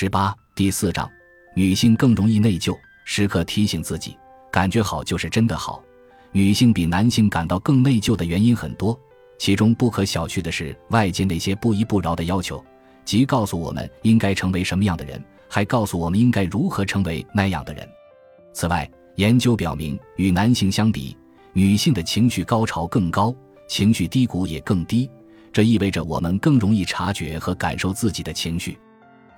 十八第四章，女性更容易内疚，时刻提醒自己，感觉好就是真的好。女性比男性感到更内疚的原因很多，其中不可小觑的是外界那些不依不饶的要求，即告诉我们应该成为什么样的人，还告诉我们应该如何成为那样的人。此外，研究表明，与男性相比，女性的情绪高潮更高，情绪低谷也更低。这意味着我们更容易察觉和感受自己的情绪。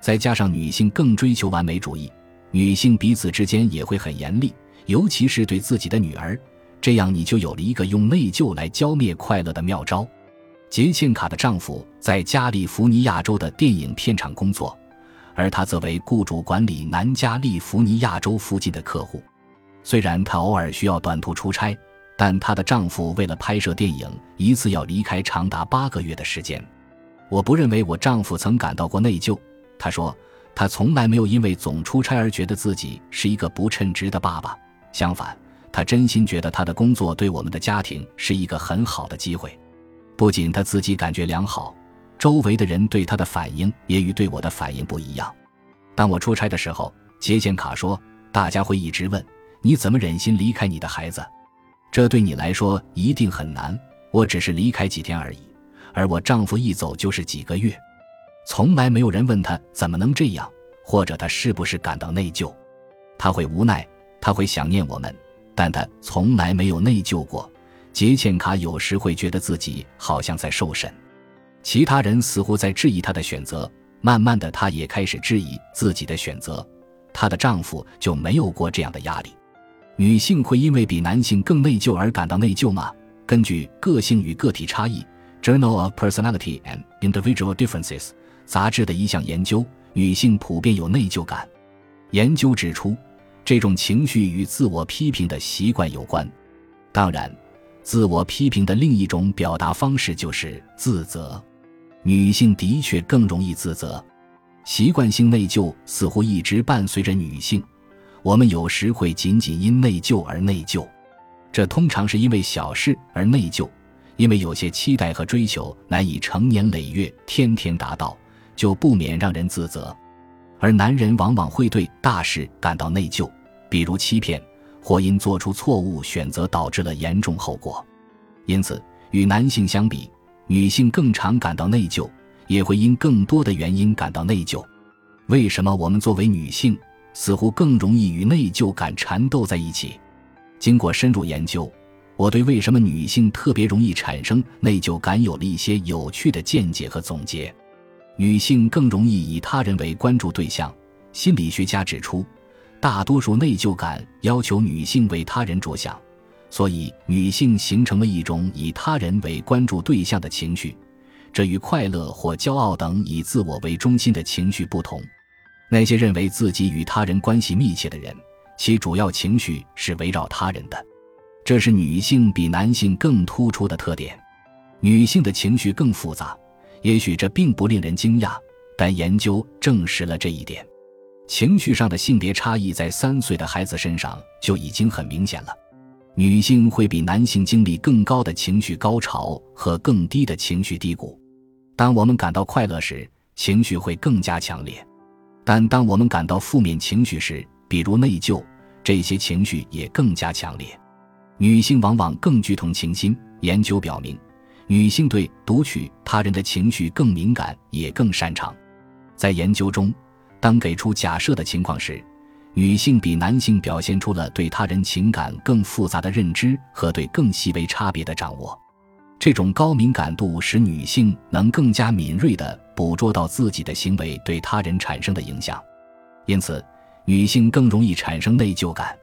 再加上女性更追求完美主义，女性彼此之间也会很严厉，尤其是对自己的女儿。这样，你就有了一个用内疚来浇灭快乐的妙招。杰茜卡的丈夫在加利福尼亚州的电影片场工作，而她则为雇主管理南加利福尼亚州附近的客户。虽然她偶尔需要短途出差，但她的丈夫为了拍摄电影，一次要离开长达八个月的时间。我不认为我丈夫曾感到过内疚。他说，他从来没有因为总出差而觉得自己是一个不称职的爸爸。相反。他真心觉得他的工作对我们的家庭是一个很好的机会，不仅他自己感觉良好，周围的人对他的反应也与对我的反应不一样。当我出差的时候，杰茜卡说：“大家会一直问你怎么忍心离开你的孩子，这对你来说一定很难。我只是离开几天而已，而我丈夫一走就是几个月，从来没有人问他怎么能这样，或者他是不是感到内疚。他会无奈，他会想念我们。”但他从来没有内疚过。杰茜卡有时会觉得自己好像在受审，其他人似乎在质疑她的选择。慢慢的，她也开始质疑自己的选择。她的丈夫就没有过这样的压力。女性会因为比男性更内疚而感到内疚吗？根据《个性与个体差异》（Journal of Personality and Individual Differences） 杂志的一项研究，女性普遍有内疚感。研究指出。这种情绪与自我批评的习惯有关，当然，自我批评的另一种表达方式就是自责。女性的确更容易自责，习惯性内疚似乎一直伴随着女性。我们有时会仅仅因内疚而内疚，这通常是因为小事而内疚，因为有些期待和追求难以成年累月天天达到，就不免让人自责。而男人往往会对大事感到内疚，比如欺骗或因做出错误选择导致了严重后果。因此，与男性相比，女性更常感到内疚，也会因更多的原因感到内疚。为什么我们作为女性似乎更容易与内疚感缠斗在一起？经过深入研究，我对为什么女性特别容易产生内疚感有了一些有趣的见解和总结。女性更容易以他人为关注对象。心理学家指出，大多数内疚感要求女性为他人着想，所以女性形成了一种以他人为关注对象的情绪。这与快乐或骄傲等以自我为中心的情绪不同。那些认为自己与他人关系密切的人，其主要情绪是围绕他人的。这是女性比男性更突出的特点。女性的情绪更复杂。也许这并不令人惊讶，但研究证实了这一点。情绪上的性别差异在三岁的孩子身上就已经很明显了。女性会比男性经历更高的情绪高潮和更低的情绪低谷。当我们感到快乐时，情绪会更加强烈；但当我们感到负面情绪时，比如内疚，这些情绪也更加强烈。女性往往更具同情心。研究表明。女性对读取他人的情绪更敏感，也更擅长。在研究中，当给出假设的情况时，女性比男性表现出了对他人情感更复杂的认知和对更细微差别的掌握。这种高敏感度使女性能更加敏锐地捕捉到自己的行为对他人产生的影响，因此，女性更容易产生内疚感。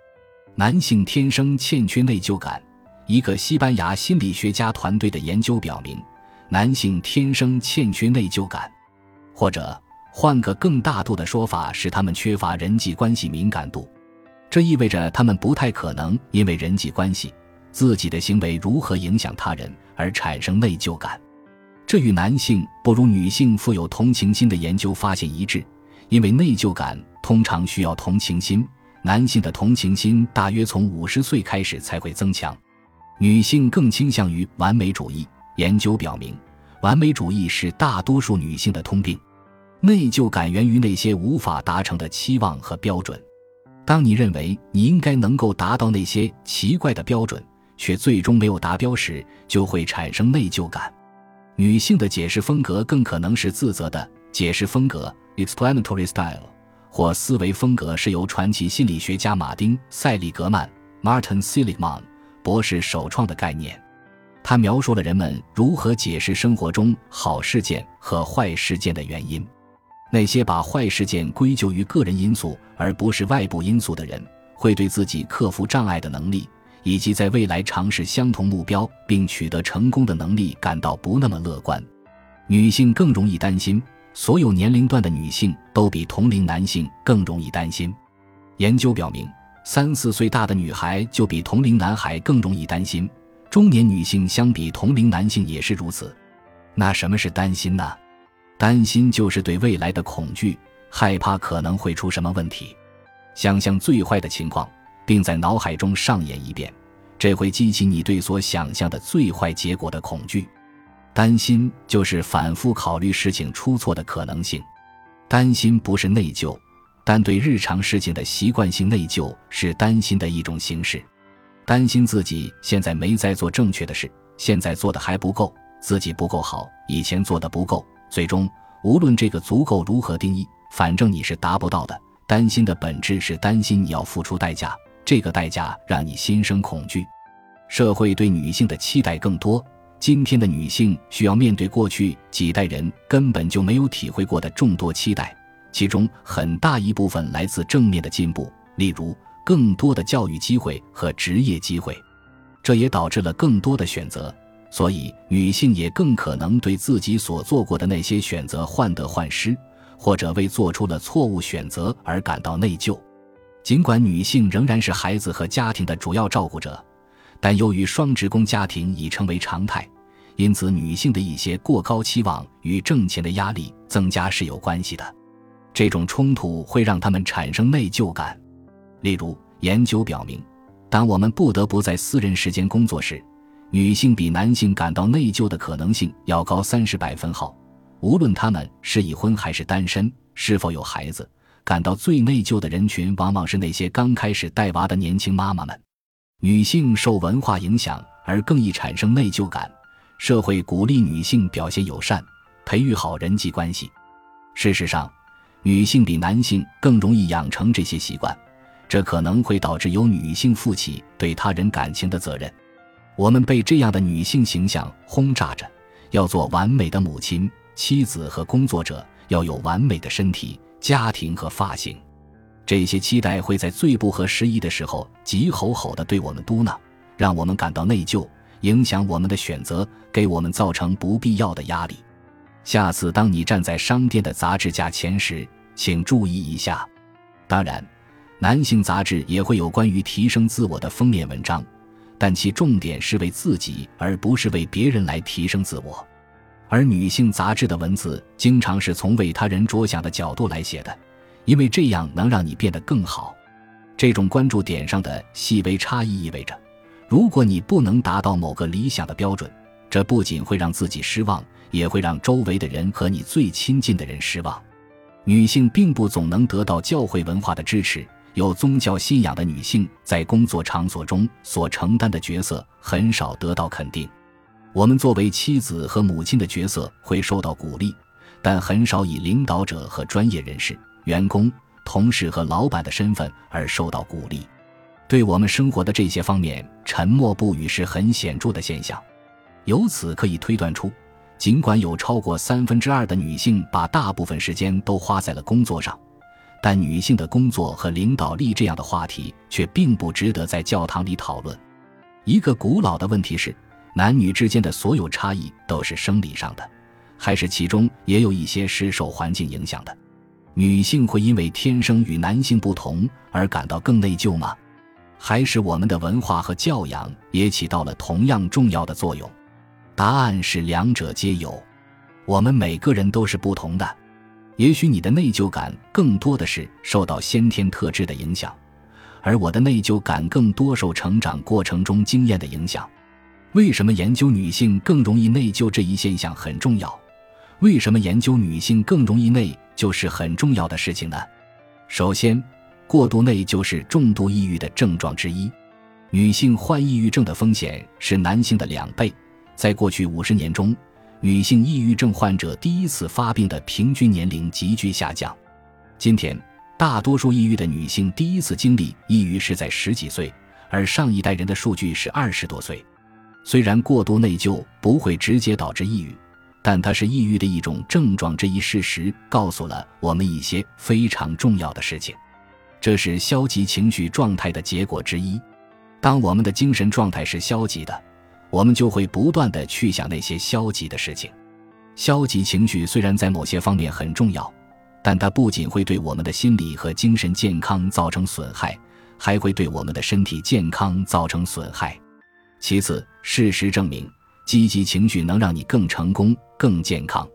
男性天生欠缺内疚感。一个西班牙心理学家团队的研究表明，男性天生欠缺内疚感，或者换个更大度的说法是，他们缺乏人际关系敏感度。这意味着他们不太可能因为人际关系、自己的行为如何影响他人而产生内疚感。这与男性不如女性富有同情心的研究发现一致，因为内疚感通常需要同情心，男性的同情心大约从五十岁开始才会增强。女性更倾向于完美主义。研究表明，完美主义是大多数女性的通病。内疚感源于那些无法达成的期望和标准。当你认为你应该能够达到那些奇怪的标准，却最终没有达标时，就会产生内疚感。女性的解释风格更可能是自责的解释风格 （explanatory style） 或思维风格，是由传奇心理学家马丁·塞利格曼 （Martin Seligman） 博士首创的概念。他描述了人们如何解释生活中好事件和坏事件的原因。那些把坏事件归咎于个人因素而不是外部因素的人，会对自己克服障碍的能力，以及在未来尝试相同目标并取得成功的能力感到不那么乐观。女性更容易担心，所有年龄段的女性都比同龄男性更容易担心。研究表明，三四岁大的女孩就比同龄男孩更容易担心，中年女性相比同龄男性也是如此。那什么是担心呢？担心就是对未来的恐惧，害怕可能会出什么问题，想象最坏的情况，并在脑海中上演一遍，这会激起你对所想象的最坏结果的恐惧。担心就是反复考虑事情出错的可能性。担心不是内疚，但对日常事情的习惯性内疚是担心的一种形式。担心自己现在没在做正确的事，现在做的还不够，自己不够好，以前做的不够。最终，无论这个足够如何定义，反正你是达不到的。担心的本质是担心你要付出代价，这个代价让你心生恐惧。社会对女性的期待更多，今天的女性需要面对过去几代人根本就没有体会过的众多期待，其中很大一部分来自正面的进步，例如更多的教育机会和职业机会，这也导致了更多的选择。所以，女性也更可能对自己所做过的那些选择患得患失，或者为做出了错误选择而感到内疚。尽管女性仍然是孩子和家庭的主要照顾者，但由于双职工家庭已成为常态，因此女性的一些过高期望与挣钱的压力增加是有关系的。这种冲突会让他们产生内疚感。例如，研究表明，当我们不得不在私人时间工作时，女性比男性感到内疚的可能性要高三十百分号，无论他们是已婚还是单身，是否有孩子，感到最内疚的人群往往是那些刚开始带娃的年轻妈妈们。女性受文化影响而更易产生内疚感，社会鼓励女性表现友善，培育好人际关系。事实上，女性比男性更容易养成这些习惯，这可能会导致由女性负起对他人感情的责任。我们被这样的女性形象轰炸着：要做完美的母亲、妻子和工作者，要有完美的身体、家庭和发型。这些期待会在最不合时宜的时候急吼吼地对我们嘟囔，让我们感到内疚，影响我们的选择，给我们造成不必要的压力。下次当你站在商店的杂志架前时，请注意一下。当然，男性杂志也会有关于提升自我的封面文章。但其重点是为自己，而不是为别人来提升自我。而女性杂志的文字经常是从为他人着想的角度来写的，因为这样能让你变得更好。这种关注点上的细微差异意味着，如果你不能达到某个理想的标准，这不仅会让自己失望，也会让周围的人和你最亲近的人失望。女性并不总能得到教会文化的支持。有宗教信仰的女性在工作场所中所承担的角色很少得到肯定。我们作为妻子和母亲的角色会受到鼓励，但很少以领导者和专业人士、员工、同事和老板的身份而受到鼓励。对我们生活的这些方面，沉默不语是很显著的现象。由此可以推断出，尽管有超过三分之二的女性把大部分时间都花在了工作上。但女性的工作和领导力这样的话题却并不值得在教堂里讨论。一个古老的问题是：男女之间的所有差异都是生理上的，还是其中也有一些是受环境影响的？女性会因为天生与男性不同而感到更内疚吗？还是我们的文化和教养也起到了同样重要的作用？答案是两者皆有。我们每个人都是不同的。也许你的内疚感更多的是受到先天特质的影响，而我的内疚感更多受成长过程中经验的影响。为什么研究女性更容易内疚这一现象很重要？为什么研究女性更容易内疚是很重要的事情呢？首先，过度内疚是重度抑郁的症状之一。女性患抑郁症的风险是男性的两倍。在过去五十年中，女性抑郁症患者第一次发病的平均年龄急剧下降。今天，大多数抑郁的女性第一次经历抑郁是在十几岁，而上一代人的数据是二十多岁。虽然过度内疚不会直接导致抑郁，但它是抑郁的一种症状。这一事实告诉了我们一些非常重要的事情。这是消极情绪状态的结果之一。当我们的精神状态是消极的，我们就会不断的去想那些消极的事情。消极情绪虽然在某些方面很重要。但它不仅会对我们的心理和精神健康造成损害，还会对我们的身体健康造成损害。其次，事实证明，积极情绪能让你更成功、更健康，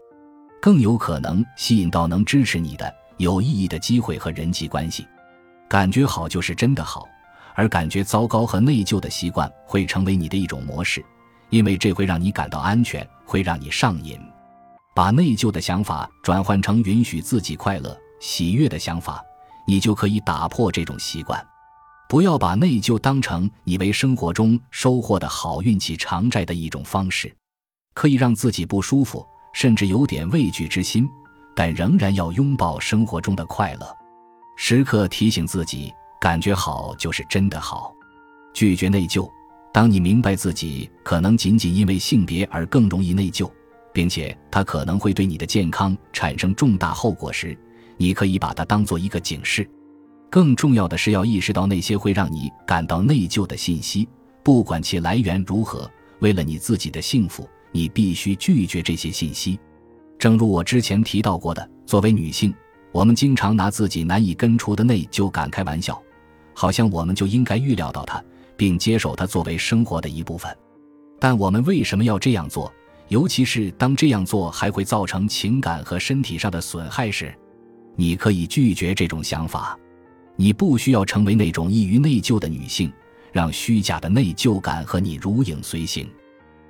更有可能吸引到能支持你的有意义的机会和人际关系。感觉好就是真的好，而感觉糟糕和内疚的习惯会成为你的一种模式，因为这会让你感到安全，会让你上瘾。把内疚的想法转换成允许自己快乐、喜悦的想法，你就可以打破这种习惯。不要把内疚当成你为生活中收获的好运气偿债的一种方式，可以让自己不舒服，甚至有点畏惧之心，但仍然要拥抱生活中的快乐，时刻提醒自己，感觉好就是真的好。拒绝内疚。当你明白自己可能仅仅因为性别而更容易内疚。并且它可能会对你的健康产生重大后果时，你可以把它当做一个警示。更重要的是要意识到那些会让你感到内疚的信息，不管其来源如何。为了你自己的幸福，你必须拒绝这些信息。正如我之前提到过的，作为女性，我们经常拿自己难以根除的内疚感开玩笑，好像我们就应该预料到它，并接受它作为生活的一部分。但我们为什么要这样做？尤其是当这样做还会造成情感和身体上的损害时，你可以拒绝这种想法。你不需要成为那种易于内疚的女性，让虚假的内疚感和你如影随形。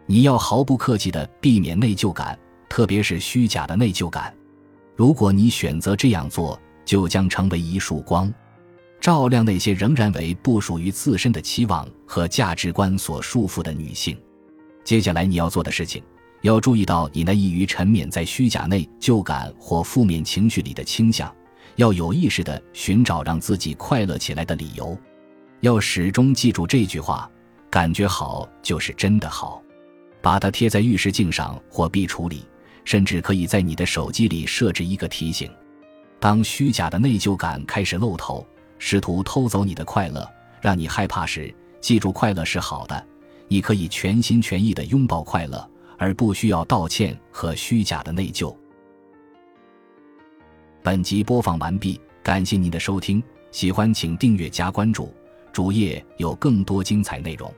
你要毫不客气地避免内疚感，特别是虚假的内疚感。如果你选择这样做，就将成为一束光，照亮那些仍然为不属于自身的期望和价值观所束缚的女性。接下来你要做的事情。要注意到你那易于沉湎在虚假内疚感或负面情绪里的倾向，要有意识地寻找让自己快乐起来的理由，要始终记住这句话：感觉好就是真的好。把它贴在浴室镜上或壁橱里，甚至可以在你的手机里设置一个提醒。当虚假的内疚感开始露头，试图偷走你的快乐，让你害怕时，记住快乐是好的，你可以全心全意的拥抱快乐。而不需要道歉和虚假的内疚。本集播放完毕，感谢您的收听，喜欢请订阅加关注，主页有更多精彩内容。